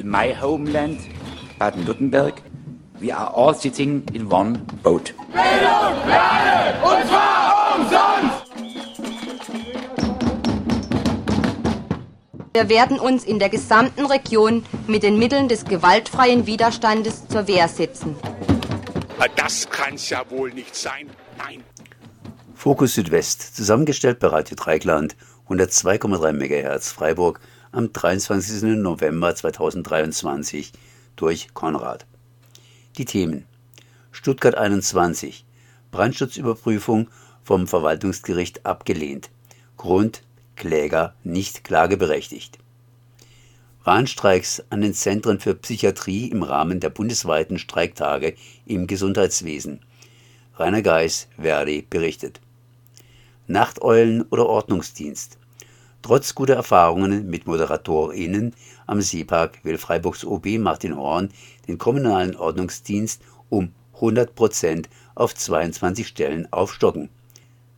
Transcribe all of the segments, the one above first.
in my homeland, Baden-Württemberg, we are all sitting in one boat. Bildung, Lerne, und zwar umsonst! Wir werden uns in der gesamten Region mit den Mitteln des gewaltfreien Widerstandes zur Wehr setzen. Das kann's ja wohl nicht sein. Nein. Fokus Südwest, zusammengestellt bei Radio Dreikland, 102,3 MHz Freiburg am 23. November 2023 durch Konrad. Die Themen Stuttgart 21 Brandschutzüberprüfung vom Verwaltungsgericht abgelehnt. Grund Kläger nicht klageberechtigt. Warnstreiks an den Zentren für Psychiatrie im Rahmen der bundesweiten Streiktage im Gesundheitswesen. Rainer Geis, Verdi, berichtet. Nachteulen oder Ordnungsdienst. Trotz guter Erfahrungen mit ModeratorInnen am Seepark will Freiburgs OB Martin Horn den kommunalen Ordnungsdienst um 100 Prozent auf 22 Stellen aufstocken.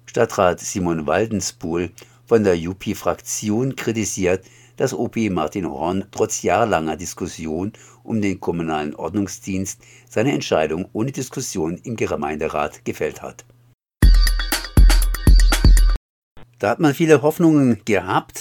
Stadtrat Simon Waldenspool von der UP-Fraktion kritisiert, dass OP Martin Horn trotz jahrelanger Diskussion um den kommunalen Ordnungsdienst seine Entscheidung ohne Diskussion im Gemeinderat gefällt hat. Da hat man viele Hoffnungen gehabt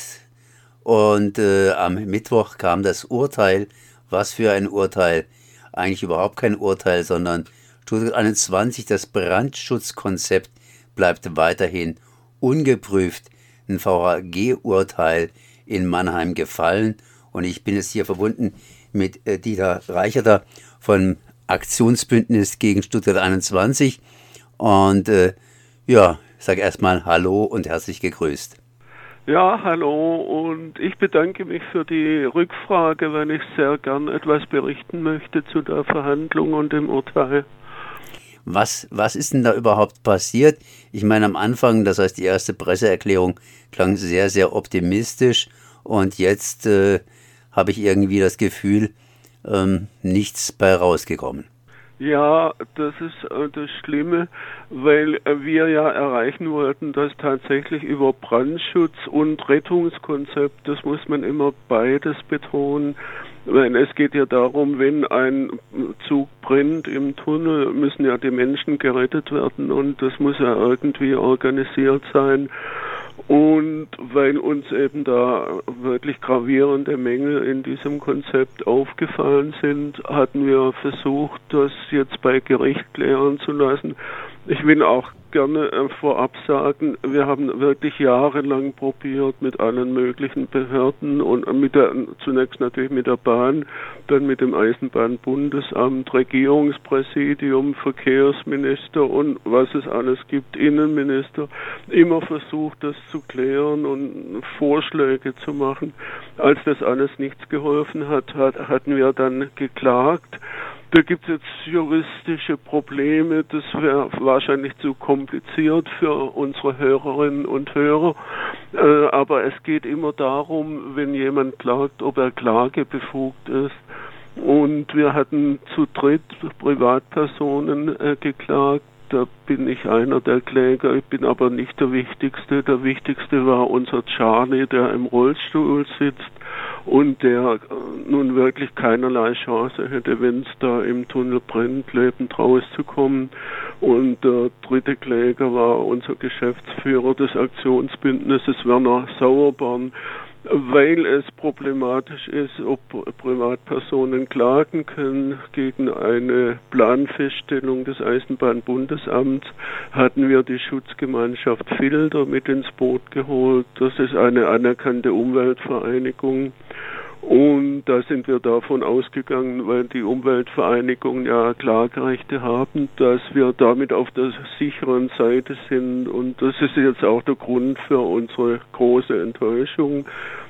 und äh, am Mittwoch kam das Urteil. Was für ein Urteil? Eigentlich überhaupt kein Urteil, sondern Stuttgart 21, das Brandschutzkonzept bleibt weiterhin ungeprüft. Ein VHG-Urteil in Mannheim gefallen und ich bin jetzt hier verbunden mit äh, Dieter Reicherter von Aktionsbündnis gegen Stuttgart 21 und äh, ja, ich sage erstmal Hallo und herzlich gegrüßt. Ja, hallo und ich bedanke mich für die Rückfrage, weil ich sehr gern etwas berichten möchte zu der Verhandlung und dem Urteil. Was, was ist denn da überhaupt passiert? Ich meine, am Anfang, das heißt, die erste Presseerklärung klang sehr, sehr optimistisch und jetzt äh, habe ich irgendwie das Gefühl, ähm, nichts bei rausgekommen. Ja, das ist äh, das Schlimme, weil äh, wir ja erreichen wollten, dass tatsächlich über Brandschutz und Rettungskonzept, das muss man immer beides betonen, weil es geht ja darum, wenn ein Zug brennt im Tunnel, müssen ja die Menschen gerettet werden und das muss ja irgendwie organisiert sein. Und weil uns eben da wirklich gravierende Mängel in diesem Konzept aufgefallen sind, hatten wir versucht, das jetzt bei Gericht klären zu lassen. Ich will auch gerne äh, vorab sagen, wir haben wirklich jahrelang probiert mit allen möglichen Behörden und mit der, zunächst natürlich mit der Bahn, dann mit dem Eisenbahnbundesamt, Regierungspräsidium, Verkehrsminister und was es alles gibt, Innenminister, immer versucht, das zu klären und Vorschläge zu machen. Als das alles nichts geholfen hat, hat hatten wir dann geklagt da gibt es jetzt juristische Probleme, das wäre wahrscheinlich zu kompliziert für unsere Hörerinnen und Hörer. Äh, aber es geht immer darum, wenn jemand klagt, ob er klagebefugt ist. Und wir hatten zu dritt Privatpersonen äh, geklagt. Da bin ich einer der Kläger, ich bin aber nicht der Wichtigste. Der Wichtigste war unser Charlie, der im Rollstuhl sitzt und der äh, nun wirklich keinerlei Chance hätte, wenn es da im Tunnel brennt, lebend rauszukommen. Und der dritte Kläger war unser Geschäftsführer des Aktionsbündnisses Werner Sauerborn, weil es problematisch ist, ob Privatpersonen klagen können gegen eine Planfeststellung des Eisenbahnbundesamts, hatten wir die Schutzgemeinschaft Filter mit ins Boot geholt. Das ist eine anerkannte Umweltvereinigung. Und da sind wir davon ausgegangen, weil die Umweltvereinigungen ja Klagerechte haben, dass wir damit auf der sicheren Seite sind. Und das ist jetzt auch der Grund für unsere große Enttäuschung,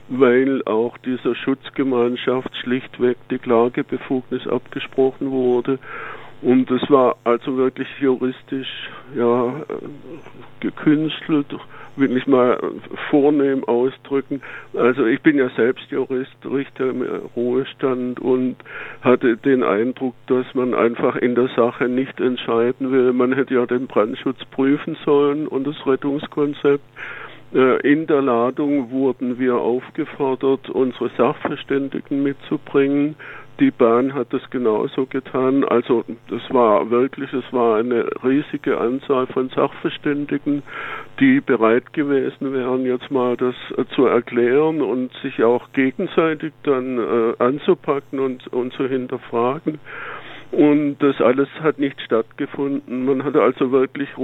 weil auch dieser Schutzgemeinschaft schlichtweg die Klagebefugnis abgesprochen wurde. Und das war also wirklich juristisch ja gekünstelt will ich mal vornehm ausdrücken. Also ich bin ja selbst Jurist, Richter im Ruhestand und hatte den Eindruck, dass man einfach in der Sache nicht entscheiden will. Man hätte ja den Brandschutz prüfen sollen und das Rettungskonzept. Äh, in der Ladung wurden wir aufgefordert, unsere Sachverständigen mitzubringen. Die Bahn hat das genauso getan. Also das war wirklich, es war eine riesige Anzahl von Sachverständigen, die bereit gewesen wären, jetzt mal das äh, zu erklären und sich auch gegenseitig dann äh, anzupacken und, und zu hinterfragen. Und das alles hat nicht stattgefunden. Man hat also wirklich äh,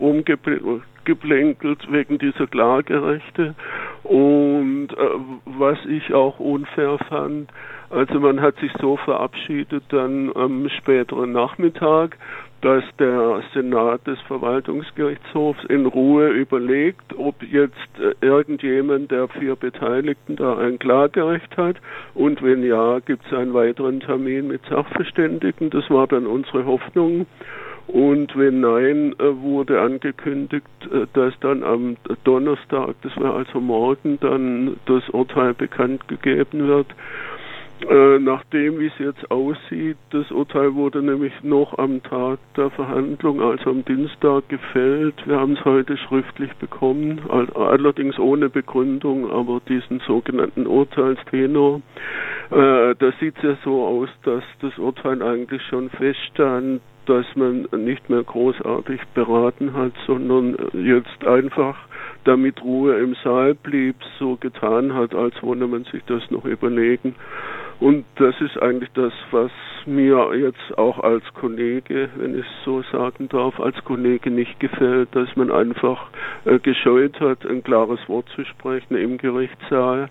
rumgeplänkelt wegen dieser Klagerechte. Und äh, was ich auch unfair fand, also man hat sich so verabschiedet dann am späteren Nachmittag, dass der Senat des Verwaltungsgerichtshofs in Ruhe überlegt, ob jetzt äh, irgendjemand der vier Beteiligten da ein Klagerecht hat und wenn ja, gibt es einen weiteren Termin mit Sachverständigen. Das war dann unsere Hoffnung. Und wenn nein, äh, wurde angekündigt, äh, dass dann am Donnerstag, das war also morgen, dann das Urteil bekannt gegeben wird. Äh, nachdem, wie es jetzt aussieht, das Urteil wurde nämlich noch am Tag der Verhandlung, also am Dienstag, gefällt. Wir haben es heute schriftlich bekommen, allerdings ohne Begründung, aber diesen sogenannten Urteilstenor. Äh, da sieht es ja so aus, dass das Urteil eigentlich schon feststand, dass man nicht mehr großartig beraten hat, sondern jetzt einfach damit Ruhe im Saal blieb, so getan hat, als wolle man sich das noch überlegen. Und das ist eigentlich das, was mir jetzt auch als Kollege, wenn ich es so sagen darf, als Kollege nicht gefällt, dass man einfach äh, gescheut hat, ein klares Wort zu sprechen im Gerichtssaal.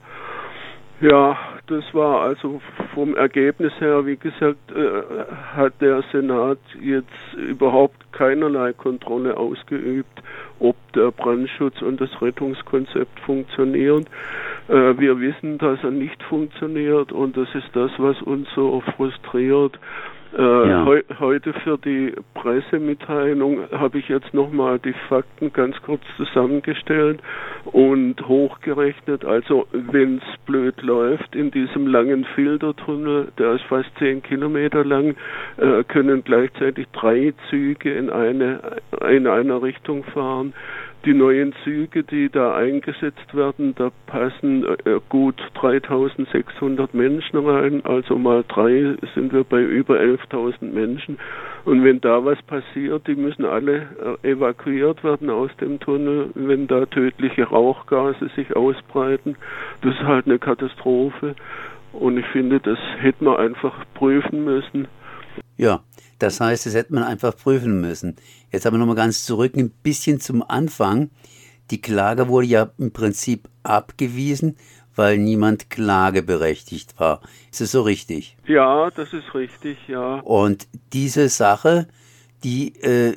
Ja, das war also vom Ergebnis her, wie gesagt, äh, hat der Senat jetzt überhaupt keinerlei Kontrolle ausgeübt, ob der Brandschutz und das Rettungskonzept funktionieren. Äh, wir wissen, dass er nicht funktioniert und das ist das, was uns so frustriert. Äh, ja. heu heute für die Pressemitteilung habe ich jetzt nochmal die Fakten ganz kurz zusammengestellt und hochgerechnet. Also wenn es blöd läuft in diesem langen Filtertunnel, der ist fast zehn Kilometer lang, äh, können gleichzeitig drei Züge in eine in einer Richtung fahren die neuen Züge, die da eingesetzt werden, da passen äh, gut 3600 Menschen rein, also mal drei sind wir bei über 11.000 Menschen. Und wenn da was passiert, die müssen alle äh, evakuiert werden aus dem Tunnel, wenn da tödliche Rauchgase sich ausbreiten. Das ist halt eine Katastrophe. Und ich finde, das hätte man einfach prüfen müssen. Ja, das heißt, das hätte man einfach prüfen müssen. Jetzt aber nochmal ganz zurück, ein bisschen zum Anfang. Die Klage wurde ja im Prinzip abgewiesen, weil niemand klageberechtigt war. Ist das so richtig? Ja, das ist richtig, ja. Und diese Sache, die äh,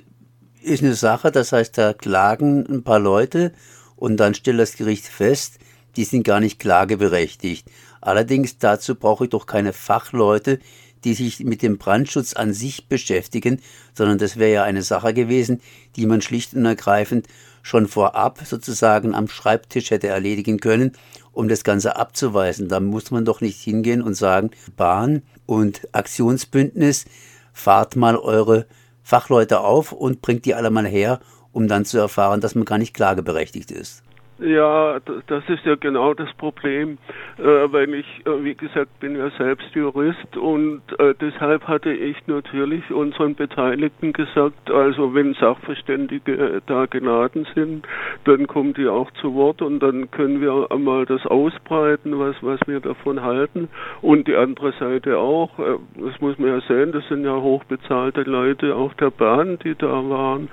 ist eine Sache, das heißt, da klagen ein paar Leute und dann stellt das Gericht fest, die sind gar nicht klageberechtigt. Allerdings dazu brauche ich doch keine Fachleute, die sich mit dem Brandschutz an sich beschäftigen, sondern das wäre ja eine Sache gewesen, die man schlicht und ergreifend schon vorab sozusagen am Schreibtisch hätte erledigen können, um das Ganze abzuweisen. Da muss man doch nicht hingehen und sagen, Bahn und Aktionsbündnis, fahrt mal eure Fachleute auf und bringt die alle mal her, um dann zu erfahren, dass man gar nicht klageberechtigt ist. Ja, das ist ja genau das Problem, äh, weil ich, äh, wie gesagt, bin ja selbst Jurist und äh, deshalb hatte ich natürlich unseren Beteiligten gesagt, also wenn Sachverständige da geladen sind, dann kommen die auch zu Wort und dann können wir einmal das ausbreiten, was, was wir davon halten und die andere Seite auch, das muss man ja sehen, das sind ja hochbezahlte Leute auch der Bahn, die da waren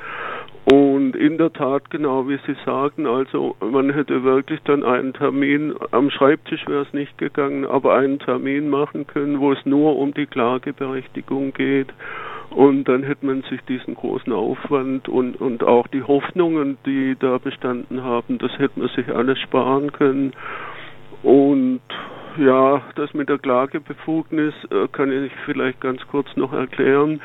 und in der Tat, genau wie Sie sagen, also man hätte wirklich dann einen Termin, am Schreibtisch wäre es nicht gegangen, aber einen Termin machen können, wo es nur um die Klageberechtigung geht. Und dann hätte man sich diesen großen Aufwand und, und auch die Hoffnungen, die da bestanden haben, das hätte man sich alles sparen können. Und Ja, das mit der Klagebefugnis äh, kann ich vielleicht ganz kurz noch erklären.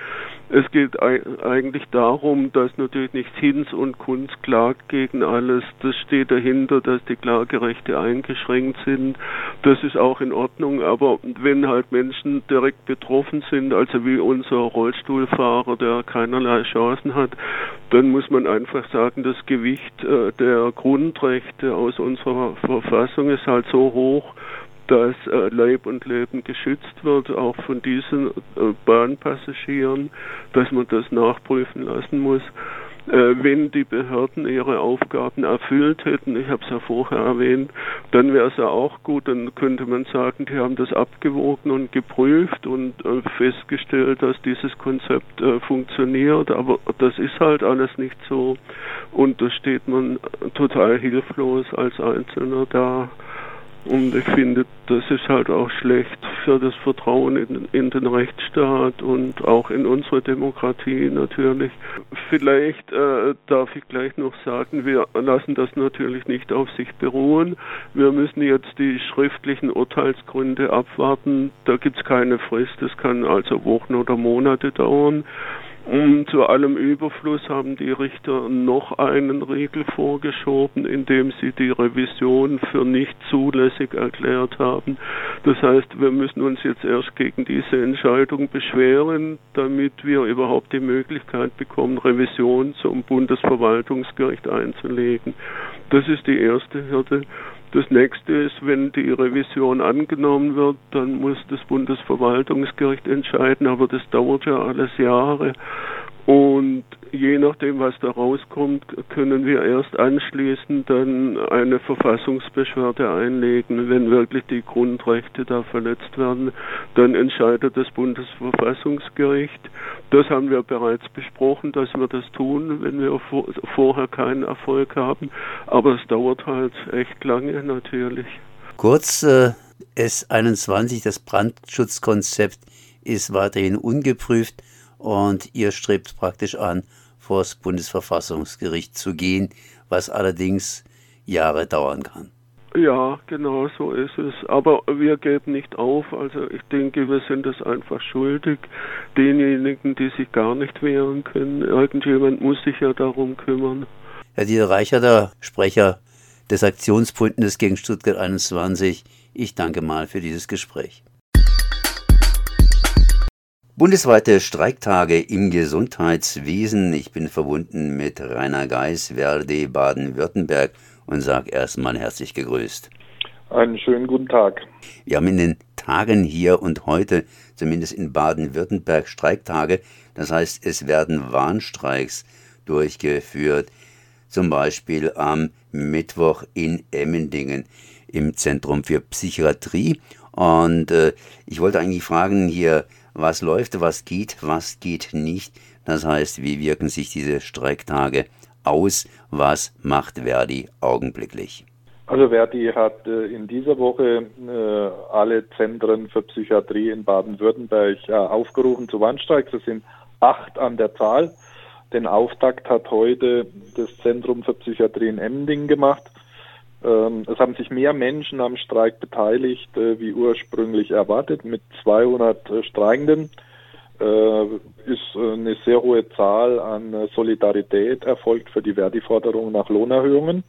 Es geht eigentlich darum, dass natürlich nicht Hinz und Kunz klagt gegen alles. Das steht dahinter, dass die Klagerechte eingeschränkt sind. Das ist auch in Ordnung. Aber wenn halt Menschen direkt betroffen sind, also wie unser Rollstuhlfahrer, der keinerlei Chancen hat, dann muss man einfach sagen, das Gewicht äh, der Grundrechte aus unserer Verfassung ist halt so hoch, dass äh, Leib und Leben geschützt wird, auch von diesen äh, Bahnpassagieren, dass man das nachprüfen lassen muss. Äh, wenn die Behörden ihre Aufgaben erfüllt hätten, ich habe es ja vorher erwähnt, dann wäre es ja auch gut, dann könnte man sagen, die haben das abgewogen und geprüft und festgestellt, dass dieses Konzept funktioniert, aber das ist halt alles nicht so und da steht man total hilflos als Einzelner da. Und ich finde, das ist halt auch schlecht für das Vertrauen in, in, den Rechtsstaat und auch in unsere Demokratie natürlich. Vielleicht äh, darf ich gleich noch sagen, wir lassen das natürlich nicht auf sich beruhen. Wir müssen jetzt die schriftlichen Urteilsgründe abwarten. Da gibt es keine Frist. Das kann also Wochen oder Monate dauern. Und zu allem Überfluss haben die Richter noch einen Riegel vorgeschoben, indem sie die Revision für nicht zulässig erklärt haben. Das heißt, wir müssen uns jetzt erst gegen diese Entscheidung beschweren, damit wir überhaupt die Möglichkeit bekommen, Revision zum Bundesverwaltungsgericht einzulegen. Das ist die erste Hürde. Das nächste ist, wenn die Revision angenommen wird, dann muss das Bundesverwaltungsgericht entscheiden, aber das dauert ja alles Jahre. Und je nachdem, was da rauskommt, können wir erst anschließend dann eine Verfassungsbeschwerde einlegen. Wenn wirklich die Grundrechte da verletzt werden, dann entscheidet das Bundesverfassungsgericht. Das haben wir bereits besprochen, dass wir das tun, wenn wir vorher keinen Erfolg haben. Aber es dauert halt echt lange natürlich. Kurz, äh, S21, das Brandschutzkonzept ist weiterhin ungeprüft und ihr strebt praktisch an, vor das Bundesverfassungsgericht zu gehen, was allerdings Jahre dauern kann. Ja, genau so ist es. Aber wir geben nicht auf. Also ich denke, wir sind es einfach schuldig. Denjenigen, die sich gar nicht wehren können. Irgendjemand muss sich ja darum kümmern. Herr Dieter Reicher, der Sprecher des Aktionsbündnisses gegen Stuttgart 21, ich danke mal für dieses Gespräch. Bundesweite Streiktage im Gesundheitswesen. Ich bin verbunden mit Rainer Geis, Verdi Baden-Württemberg und sage erstmal herzlich gegrüßt. Einen schönen guten Tag. Wir haben in den Tagen hier und heute, zumindest in Baden-Württemberg, Streiktage. Das heißt, es werden Warnstreiks durchgeführt. Zum Beispiel am Mittwoch in Emmendingen im Zentrum für Psychiatrie. Und äh, ich wollte eigentlich fragen hier, was läuft, was geht, was geht nicht. Das heißt, wie wirken sich diese Streiktage aus? Was macht Verdi augenblicklich? Also Verdi hat äh, in dieser Woche äh, alle Zentren für Psychiatrie in Baden-Württemberg äh, aufgerufen zu Warnstreiks. Es sind acht an der Zahl. Den Auftakt hat heute das Zentrum für Psychiatrie in Emding gemacht. Ähm, es haben sich mehr Menschen am Streik beteiligt, äh, wie ursprünglich erwartet, mit 200 äh, Streikenden. Äh, ist eine sehr hohe Zahl an Solidarität erfolgt für die Verdi-Forderung nach Lohnerhöhungen.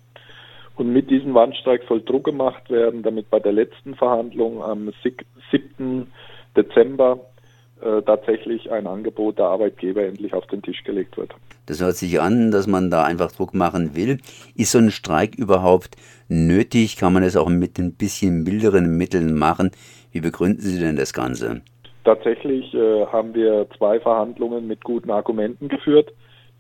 Und mit diesem Warnstreik soll Druck gemacht werden, damit bei der letzten Verhandlung am 7. Dezember tatsächlich ein Angebot der Arbeitgeber endlich auf den Tisch gelegt wird. Das hört sich an, dass man da einfach Druck machen will. Ist so ein Streik überhaupt nötig? Kann man es auch mit ein bisschen milderen Mitteln machen? Wie begründen Sie denn das Ganze? Tatsächlich äh, haben wir zwei Verhandlungen mit guten Argumenten geführt,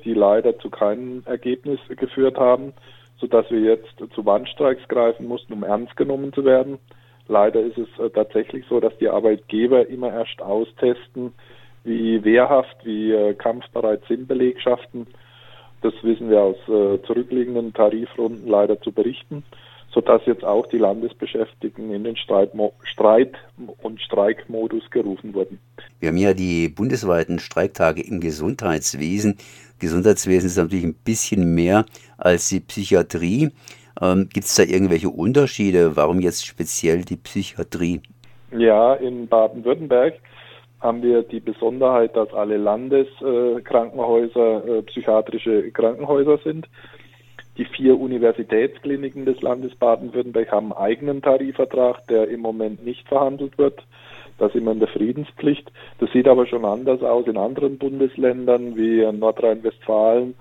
die leider zu keinem Ergebnis geführt haben, sodass wir jetzt zu Warnstreiks greifen mussten, um ernst genommen zu werden. Leider ist es äh, tatsächlich so, dass die Arbeitgeber immer erst austesten, wie wehrhaft, wie äh, kampfbereit sind Belegschaften. Das wissen wir aus äh, zurückliegenden Tarifrunden leider zu berichten, sodass jetzt auch die Landesbeschäftigten in den Streitmo Streit- und Streikmodus gerufen wurden. Wir haben ja die bundesweiten Streiktage im Gesundheitswesen. Gesundheitswesen ist natürlich ein bisschen mehr als die Psychiatrie. Ähm, Gibt es da irgendwelche Unterschiede? Warum jetzt speziell die Psychiatrie? Ja, in Baden-Württemberg haben wir die Besonderheit, dass alle Landeskrankenhäuser äh, psychiatrische Krankenhäuser sind. Die vier Universitätskliniken des Landes Baden-Württemberg haben einen eigenen Tarifvertrag, der im Moment nicht verhandelt wird. Da sind wir in der Friedenspflicht. Das sieht aber schon anders aus in anderen Bundesländern wie Nordrhein-Westfalen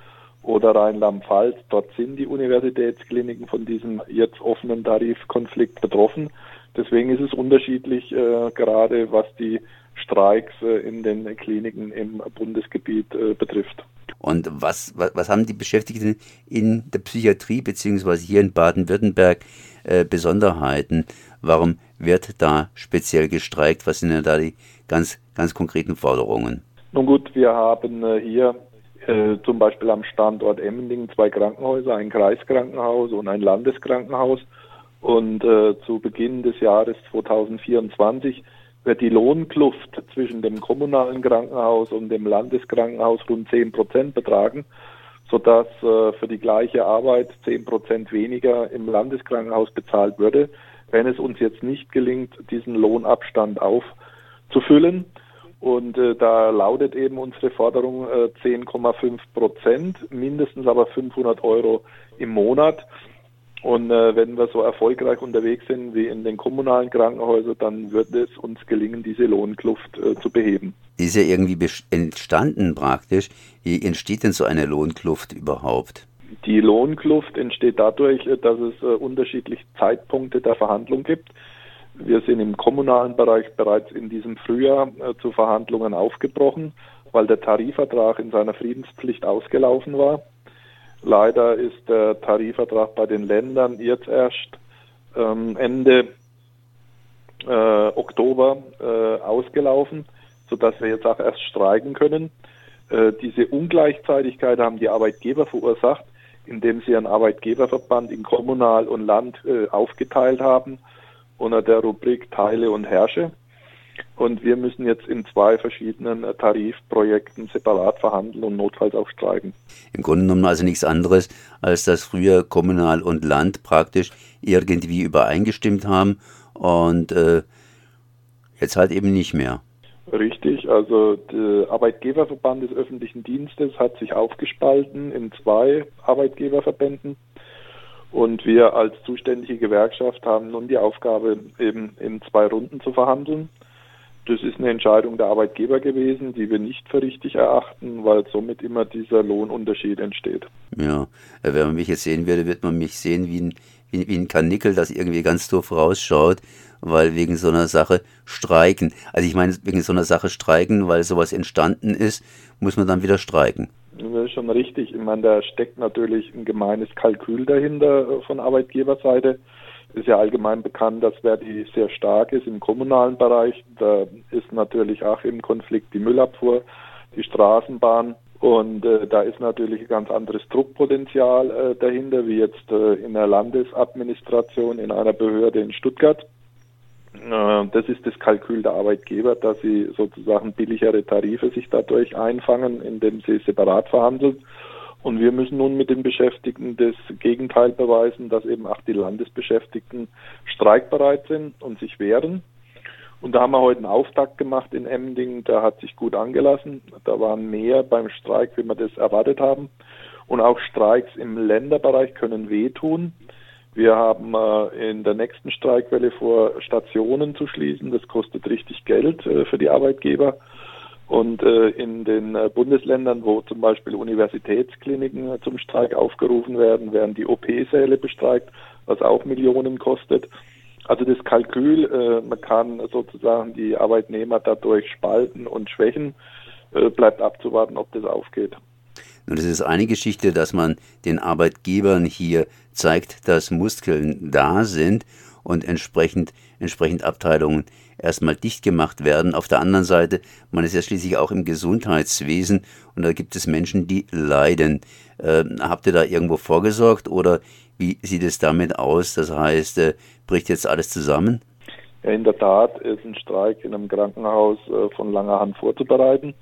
oder Rheinland-Pfalz. Dort sind die Universitätskliniken von diesem jetzt offenen Tarifkonflikt betroffen. Deswegen ist es unterschiedlich, äh, gerade was die Streiks äh, in den Kliniken im Bundesgebiet äh, betrifft. Und was, was, was, haben die Beschäftigten in der Psychiatrie beziehungsweise hier in Baden-Württemberg äh, Besonderheiten? Warum wird da speziell gestreikt? Was sind denn da die ganz, ganz konkreten Forderungen? Nun gut, wir haben äh, hier äh, zum Beispiel am Standort Emmendingen zwei Krankenhäuser, ein Kreiskrankenhaus und ein Landeskrankenhaus. Und äh, zu Beginn des Jahres 2024 wird die Lohnkluft zwischen dem kommunalen Krankenhaus und dem Landeskrankenhaus rund 10 Prozent betragen, sodass äh, für die gleiche Arbeit 10 Prozent weniger im Landeskrankenhaus bezahlt würde, wenn es uns jetzt nicht gelingt, diesen Lohnabstand aufzufüllen. Und äh, da lautet eben unsere Forderung äh, 10,5 Prozent, mindestens aber 500 Euro im Monat. Und äh, wenn wir so erfolgreich unterwegs sind wie in den kommunalen Krankenhäusern, dann wird es uns gelingen, diese Lohnkluft äh, zu beheben. Die ist ja irgendwie entstanden praktisch. Wie entsteht denn so eine Lohnkluft überhaupt? Die Lohnkluft entsteht dadurch, äh, dass es äh, unterschiedliche Zeitpunkte der Verhandlung gibt. Wir sind im kommunalen Bereich bereits in diesem Frühjahr äh, zu Verhandlungen aufgebrochen, weil der Tarifvertrag in seiner Friedenspflicht ausgelaufen war. Leider ist der Tarifvertrag bei den Ländern jetzt erst ähm, Ende äh, Oktober äh, ausgelaufen, sodass wir jetzt auch erst streiken können. Diese Ungleichzeitigkeit haben die Arbeitgeber verursacht, indem sie einen Arbeitgeberverband in Kommunal und Land aufgeteilt haben unter der Rubrik Teile und Herrsche. Und wir müssen jetzt in zwei verschiedenen äh, Tarifprojekten separat verhandeln und notfalls auch streiken. Im Grunde genommen also nichts anderes, als dass früher Kommunal und Land praktisch irgendwie übereingestimmt haben und äh, jetzt halt eben nicht mehr. Richtig, also der Arbeitgeberverband des öffentlichen Dienstes hat sich aufgespalten in zwei Arbeitgeberverbänden. Und wir als zuständige Gewerkschaft haben nun die Aufgabe, eben in zwei Runden zu verhandeln. Das ist eine Entscheidung der Arbeitgeber gewesen, die wir nicht für richtig erachten, weil somit immer dieser Lohnunterschied entsteht. Ja, äh, wenn man mich jetzt sehen würde, wird man mich sehen wie ein, wie, wie ein Kanickel, das irgendwie ganz doof rausschaut, weil wegen so einer Sache streiken. Also ich meine, wegen so einer Sache streiken, weil sowas entstanden ist, muss man dann wieder streiken. Das ist schon richtig. Ich meine, da steckt natürlich ein gemeines Kalkül dahinter äh, von Arbeitgeberseite ist ja allgemein bekannt, dass Verdi sehr stark ist im kommunalen Bereich. Da ist natürlich auch im Konflikt die Müllabfuhr, die Straßenbahn. Und äh, da ist natürlich ein ganz anderes Druckpotenzial äh, dahinter, wie jetzt äh, in der Landesadministration in einer Behörde in Stuttgart. Äh, das ist das Kalkül der Arbeitgeber, dass sie sozusagen billigere Tarife sich dadurch einfangen, indem sie separat verhandeln. Und wir müssen nun mit den Beschäftigten das Gegenteil beweisen, dass eben auch die Landesbeschäftigten streikbereit sind und sich wehren. Und da haben wir heute einen Auftakt gemacht in Emding, der hat sich gut angelassen. Da waren mehr beim Streik, wie wir das erwartet haben. Und auch Streiks im Länderbereich können wehtun. Wir haben äh, in der nächsten Streikwelle vor, Stationen zu schließen. Das kostet richtig Geld äh, für die Arbeitgeber. Und äh, in den Bundesländern, wo zum Beispiel Universitätskliniken zum Streik aufgerufen werden, werden die OP-Säle bestreikt, was auch Millionen kostet. Also das Kalkül, man kann sozusagen die Arbeitnehmer dadurch spalten und schwächen, bleibt abzuwarten, ob das aufgeht. Nun, das ist eine Geschichte, dass man den Arbeitgebern hier zeigt, dass Muskeln da sind und entsprechend, entsprechend Abteilungen erstmal dicht gemacht werden. Auf der anderen Seite, man ist ja schließlich auch im Gesundheitswesen und da gibt es Menschen, die leiden. Äh, habt ihr da irgendwo vorgesorgt oder wie sieht es damit aus? Das heißt, äh, bricht jetzt alles zusammen? Ja, in der Tat ist ein Streik in einem Krankenhaus äh, von langer Hand vorzubereiten.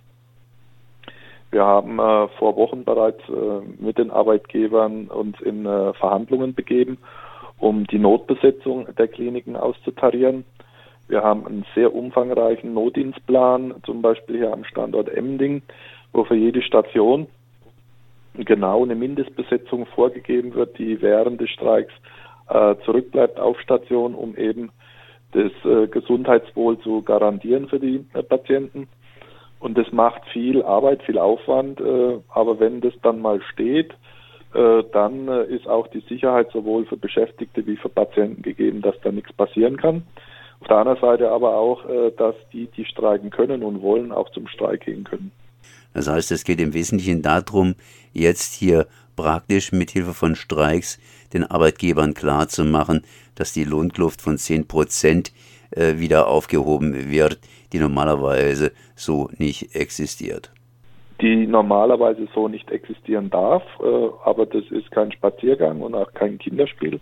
Wir haben äh, vor Wochen bereits äh, mit den Arbeitgebern uns in äh, Verhandlungen begeben, um die Notbesetzung der Kliniken auszutarieren. Wir haben einen sehr umfangreichen Notdienstplan, zum Beispiel hier am Standort Emding, wo für jede Station genau eine Mindestbesetzung vorgegeben wird, die während des Streiks äh, zurückbleibt auf Station, um eben das äh, Gesundheitswohl zu garantieren für die äh, Patienten. Und das macht viel Arbeit, viel Aufwand, äh, aber wenn das dann mal steht, äh, dann äh, ist auch die Sicherheit sowohl für Beschäftigte wie für Patienten gegeben, dass da nichts passieren kann. Auf der anderen Seite aber auch, dass die, die streiken können und wollen, auch zum Streik gehen können. Das heißt, es geht im Wesentlichen darum, jetzt hier praktisch mit Hilfe von Streiks den Arbeitgebern klarzumachen, dass die Lohnkluft von 10 Prozent wieder aufgehoben wird, die normalerweise so nicht existiert. Die normalerweise so nicht existieren darf, äh, aber das ist kein Spaziergang und auch kein Kinderspiel,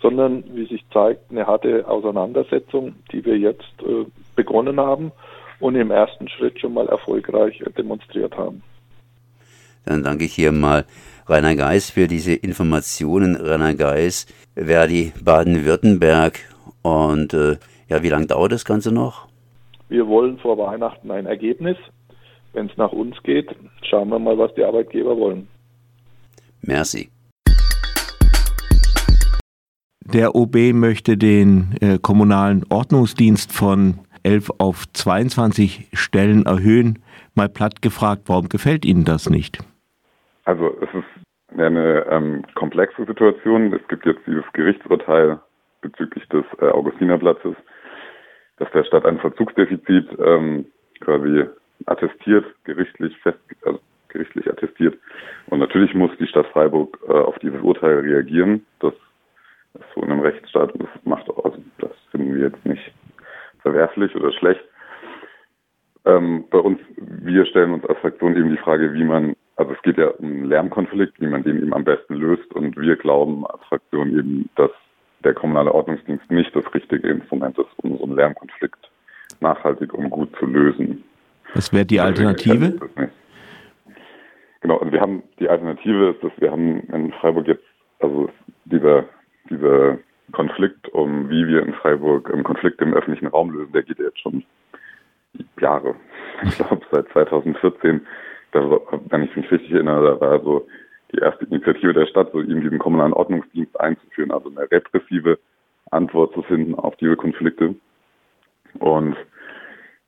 sondern wie sich zeigt, eine harte Auseinandersetzung, die wir jetzt äh, begonnen haben und im ersten Schritt schon mal erfolgreich demonstriert haben. Dann danke ich hier mal Rainer Geis für diese Informationen. Rainer Geis, Verdi Baden-Württemberg. Und äh, ja, wie lange dauert das Ganze noch? Wir wollen vor Weihnachten ein Ergebnis. Wenn es nach uns geht, schauen wir mal, was die Arbeitgeber wollen. Merci. Der OB möchte den äh, kommunalen Ordnungsdienst von 11 auf 22 Stellen erhöhen. Mal platt gefragt, warum gefällt Ihnen das nicht? Also es ist eine ähm, komplexe Situation. Es gibt jetzt dieses Gerichtsurteil bezüglich des äh, Augustinerplatzes, dass der Stadt ein Verzugsdefizit ähm, quasi attestiert, gerichtlich fest, also gerichtlich attestiert. Und natürlich muss die Stadt Freiburg äh, auf dieses Urteil reagieren. Das ist so in einem Rechtsstaat das macht auch, also das finden wir jetzt nicht verwerflich oder schlecht. Ähm, bei uns, wir stellen uns als Fraktion eben die Frage, wie man, also es geht ja um einen Lärmkonflikt, wie man den eben am besten löst und wir glauben als Fraktion eben, dass der kommunale Ordnungsdienst nicht das richtige Instrument ist, um so einen Lärmkonflikt nachhaltig und gut zu lösen. Was wäre die Alternative? Genau, und wir haben die Alternative ist, dass wir haben in Freiburg jetzt, also dieser, dieser Konflikt, um wie wir in Freiburg einen Konflikt im öffentlichen Raum lösen, der geht jetzt schon Jahre. Ich glaube seit 2014, da, wenn ich mich richtig erinnere, da war so die erste Initiative der Stadt, so eben diesen kommunalen Ordnungsdienst einzuführen, also eine repressive Antwort zu finden auf diese Konflikte. Und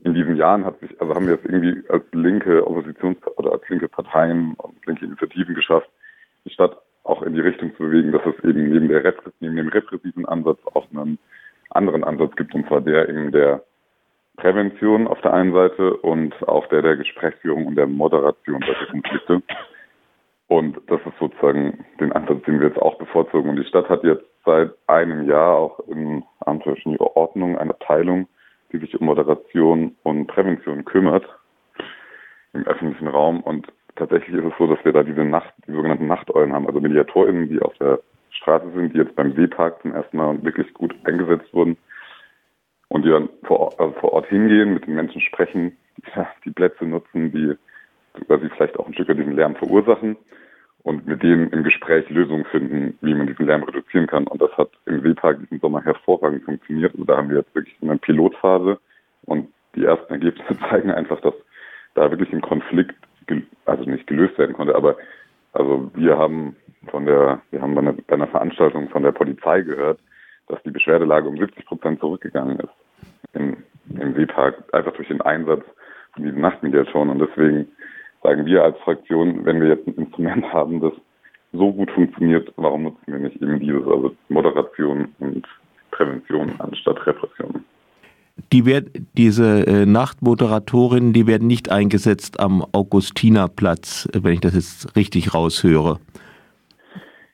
in diesen Jahren hat sich, also haben wir es irgendwie als linke Oppositions- oder als linke Parteien und linke Initiativen geschafft, die Stadt auch in die Richtung zu bewegen, dass es eben neben, der neben dem repressiven Ansatz auch einen anderen Ansatz gibt, und zwar der eben der Prävention auf der einen Seite und auch der der Gesprächsführung und der Moderation solcher Konflikte. Und das ist sozusagen den Ansatz, den wir jetzt auch bevorzugen. Und die Stadt hat jetzt seit einem Jahr auch in Abenteuerlichen Ordnung eine Abteilung, die sich um Moderation und Prävention kümmert im öffentlichen Raum. Und tatsächlich ist es so, dass wir da diese Nacht, die sogenannten Nachteulen haben, also MediatorInnen, die auf der Straße sind, die jetzt beim Seepark zum ersten Mal wirklich gut eingesetzt wurden und die dann vor Ort, also vor Ort hingehen, mit den Menschen sprechen, die, die Plätze nutzen, die quasi vielleicht auch ein Stück diesen Lärm verursachen und mit denen im Gespräch Lösungen finden, wie man diesen Lärm reduzieren kann. Und das hat im Seepark diesen Sommer hervorragend funktioniert. Also da haben wir jetzt wirklich eine Pilotphase und die ersten Ergebnisse zeigen einfach, dass da wirklich ein Konflikt also nicht gelöst werden konnte, aber also wir haben von der, wir haben bei einer, bei einer Veranstaltung von der Polizei gehört, dass die Beschwerdelage um 70 Prozent zurückgegangen ist im, im Seepark, einfach durch den Einsatz von diesen Nachtmediatoren. Und deswegen sagen wir als Fraktion, wenn wir jetzt ein Instrument haben, das so gut funktioniert, warum nutzen wir nicht eben dieses, also Moderation und Prävention anstatt Repression? die werd, diese äh, Nachtmoderatorinnen, die werden nicht eingesetzt am Augustinerplatz, wenn ich das jetzt richtig raushöre.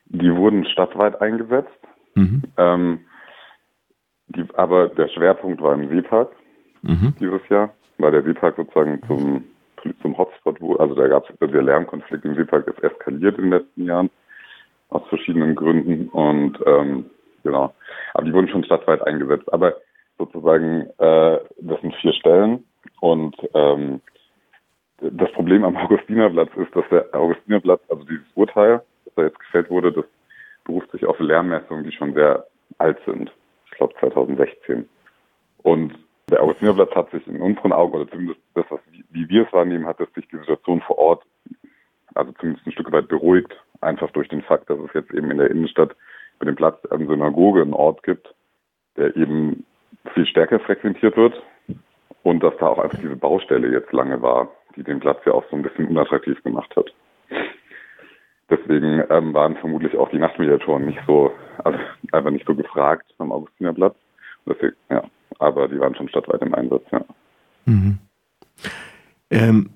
Die wurden stadtweit eingesetzt, mhm. ähm, die, aber der Schwerpunkt war im Seepark mhm. dieses Jahr, weil der Seepark sozusagen zum, zum Hotspot wurde. Also da gab es der Lärmkonflikt im Seepark ist eskaliert in den letzten Jahren aus verschiedenen Gründen und ähm, genau. Aber die wurden schon stadtweit eingesetzt. Aber sozusagen, äh, das sind vier Stellen und ähm, Das Problem am Augustinerplatz ist, dass der Augustinerplatz, also dieses Urteil, das da jetzt gefällt wurde, das beruft sich auf Lärmmessungen, die schon sehr alt sind. Ich glaube 2016. Und der Augustinerplatz hat sich in unseren Augen, oder zumindest das, was, wie wir es wahrnehmen, hat es sich die Situation vor Ort, also zumindest ein Stück weit beruhigt, einfach durch den Fakt, dass es jetzt eben in der Innenstadt mit dem Platz der Synagoge einen Ort gibt, der eben viel stärker frequentiert wird und dass da auch einfach diese Baustelle jetzt lange war, die den Platz ja auch so ein bisschen unattraktiv gemacht hat. Deswegen ähm, waren vermutlich auch die Nachtmediatoren nicht so, also einfach nicht so gefragt am Augustinerplatz. Deswegen, ja, aber die waren schon stadtweit im Einsatz, ja. Mhm. Ähm,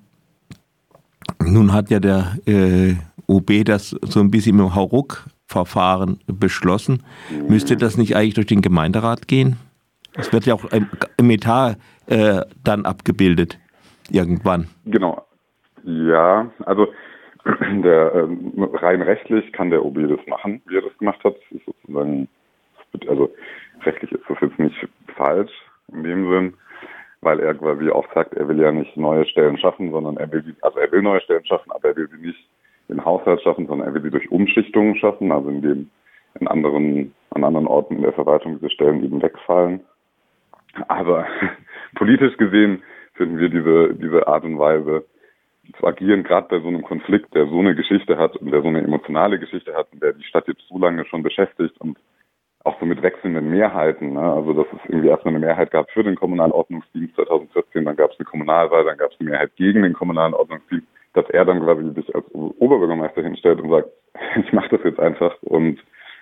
nun hat ja der äh, OB das so ein bisschen im Hauruck-Verfahren beschlossen. Müsste das nicht eigentlich durch den Gemeinderat gehen? Es wird ja auch im, im Etat äh, dann abgebildet, irgendwann. Genau. Ja, also der, äh, rein rechtlich kann der OB das machen, wie er das gemacht hat. Ist sozusagen, also rechtlich ist das jetzt nicht falsch in dem Sinn, weil er quasi auch sagt, er will ja nicht neue Stellen schaffen, sondern er will, also er will neue Stellen schaffen, aber er will sie nicht im Haushalt schaffen, sondern er will sie durch Umschichtungen schaffen, also indem in anderen, an anderen Orten in der Verwaltung diese Stellen eben wegfallen. Aber politisch gesehen finden wir diese, diese Art und Weise zu agieren, gerade bei so einem Konflikt, der so eine Geschichte hat und der so eine emotionale Geschichte hat und der die Stadt jetzt so lange schon beschäftigt und auch so mit wechselnden Mehrheiten. Ne? Also dass es irgendwie erstmal eine Mehrheit gab für den kommunalen Ordnungsdienst 2014, dann gab es eine Kommunalwahl, dann gab es eine Mehrheit gegen den kommunalen Ordnungsdienst, dass er dann quasi sich als Oberbürgermeister hinstellt und sagt, ich mache das jetzt einfach und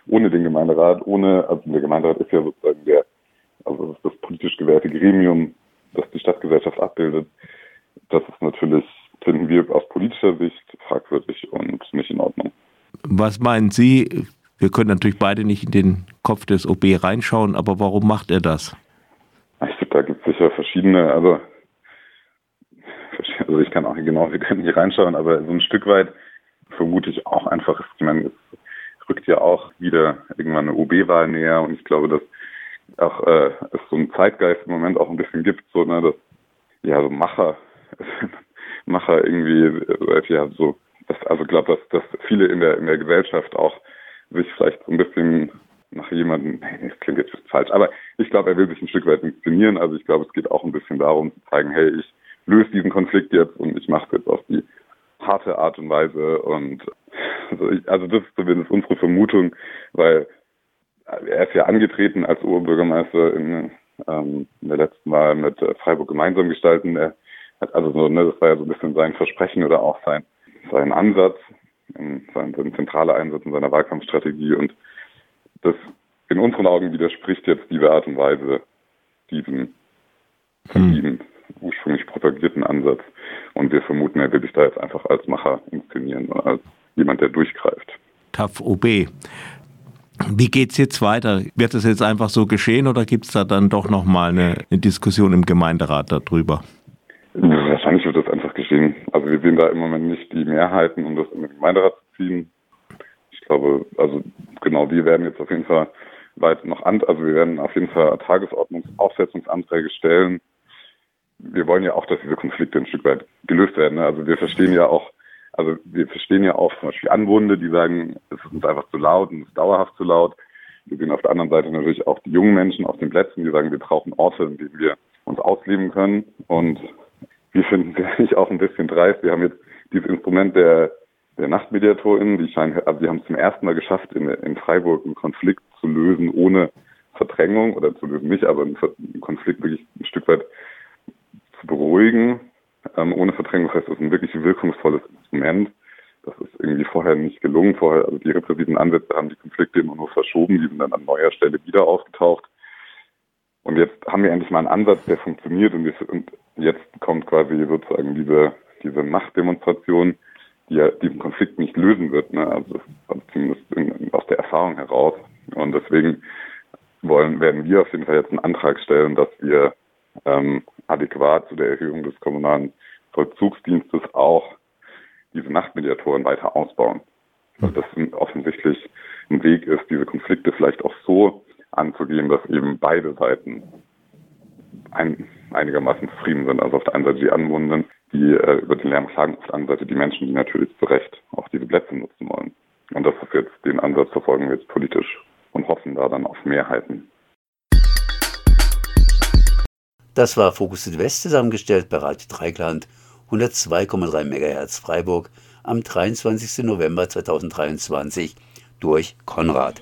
ohne den Gemeinderat, ohne, also der Gemeinderat ist ja sozusagen der, also das, das politisch gewählte Gremium, das die Stadtgesellschaft abbildet. Das ist natürlich, finden wir aus politischer Sicht fragwürdig und nicht in Ordnung. Was meinen Sie, wir können natürlich beide nicht in den Kopf des OB reinschauen, aber warum macht er das? Ich glaube, da gibt es sicher verschiedene, also, also ich kann auch genau, wir können nicht reinschauen, aber so ein Stück weit vermute ich auch einfach, ich meine, es rückt ja auch wieder irgendwann eine OB-Wahl näher und ich glaube, dass auch äh, es so einen Zeitgeist im Moment auch ein bisschen gibt, so, ne, dass ja so Macher, Macher irgendwie, äh, ja, so, das, also glaube, dass, dass viele in der in der Gesellschaft auch sich vielleicht so ein bisschen nach jemandem, das klingt jetzt falsch, aber ich glaube, er will sich ein Stück weit inszenieren. Also ich glaube, es geht auch ein bisschen darum zu zeigen, hey, ich löse diesen Konflikt jetzt und ich mache es jetzt auf die harte Art und Weise. Und also, ich, also das ist zumindest unsere Vermutung, weil er ist ja angetreten als Oberbürgermeister in, ähm, in der letzten Wahl mit äh, Freiburg gemeinsam gestalten. Er hat also so, ne, das war ja so ein bisschen sein Versprechen oder auch sein, sein Ansatz in sein, sein zentraler Einsatz in seiner Wahlkampfstrategie. Und das in unseren Augen widerspricht jetzt diese Art und Weise diesem von hm. ihm ursprünglich propagierten Ansatz. Und wir vermuten, er will sich da jetzt einfach als Macher inszenieren, als jemand, der durchgreift. TAF OB. Wie geht es jetzt weiter? Wird es jetzt einfach so geschehen oder gibt es da dann doch nochmal eine, eine Diskussion im Gemeinderat darüber? Wahrscheinlich wird das geschehen. Also wir sehen da im Moment nicht die Mehrheiten, um das in den Gemeinderat zu ziehen. Ich glaube, also genau, wir werden jetzt auf jeden Fall weit noch an, also wir werden auf jeden Fall Tagesordnungsaufsetzungsanträge stellen. Wir wollen ja auch, dass diese Konflikte ein Stück weit gelöst werden. Ne? Also wir verstehen ja auch, also wir verstehen ja auch zum Beispiel Anwohner, die sagen, es ist uns einfach zu laut und es ist dauerhaft zu laut. Wir sehen auf der anderen Seite natürlich auch die jungen Menschen auf den Plätzen, die sagen, wir brauchen Orte, in denen wir uns ausleben können. Und wir finden es eigentlich auch ein bisschen dreist. Wir haben jetzt dieses Instrument der, der NachtmediatorInnen, die scheinen, also die haben es zum ersten Mal geschafft, in, in Freiburg einen Konflikt zu lösen ohne Verdrängung oder zu lösen nicht, aber einen, Konflikt wirklich ein Stück weit zu beruhigen, ähm, ohne Verdrängung. Das heißt, es ist ein wirklich wirkungsvolles Instrument. Das ist irgendwie vorher nicht gelungen. Vorher, also die repressiven Ansätze haben die Konflikte immer nur verschoben, die sind dann an neuer Stelle wieder aufgetaucht. Und jetzt haben wir endlich mal einen Ansatz, der funktioniert und, jetzt kommt quasi sozusagen diese, diese Machtdemonstration, die ja diesen Konflikt nicht lösen wird, ne? also, also zumindest in, aus der Erfahrung heraus. Und deswegen wollen, werden wir auf jeden Fall jetzt einen Antrag stellen, dass wir ähm, adäquat zu der Erhöhung des kommunalen Vollzugsdienstes auch diese Nachtmediatoren weiter ausbauen. Weil das offensichtlich ein Weg ist, diese Konflikte vielleicht auch so anzugehen, dass eben beide Seiten ein, einigermaßen zufrieden sind. Also auf der einen Seite die Anwohner, die äh, über den Lärm klagen auf der anderen Seite die Menschen, die natürlich zu Recht auch diese Plätze nutzen wollen. Und das ist jetzt den Ansatz verfolgen wir jetzt politisch und hoffen da dann auf Mehrheiten. Das war Fokus Südwest zusammengestellt bei Radio Dreikland 102,3 MHz Freiburg am 23. November 2023 durch Konrad.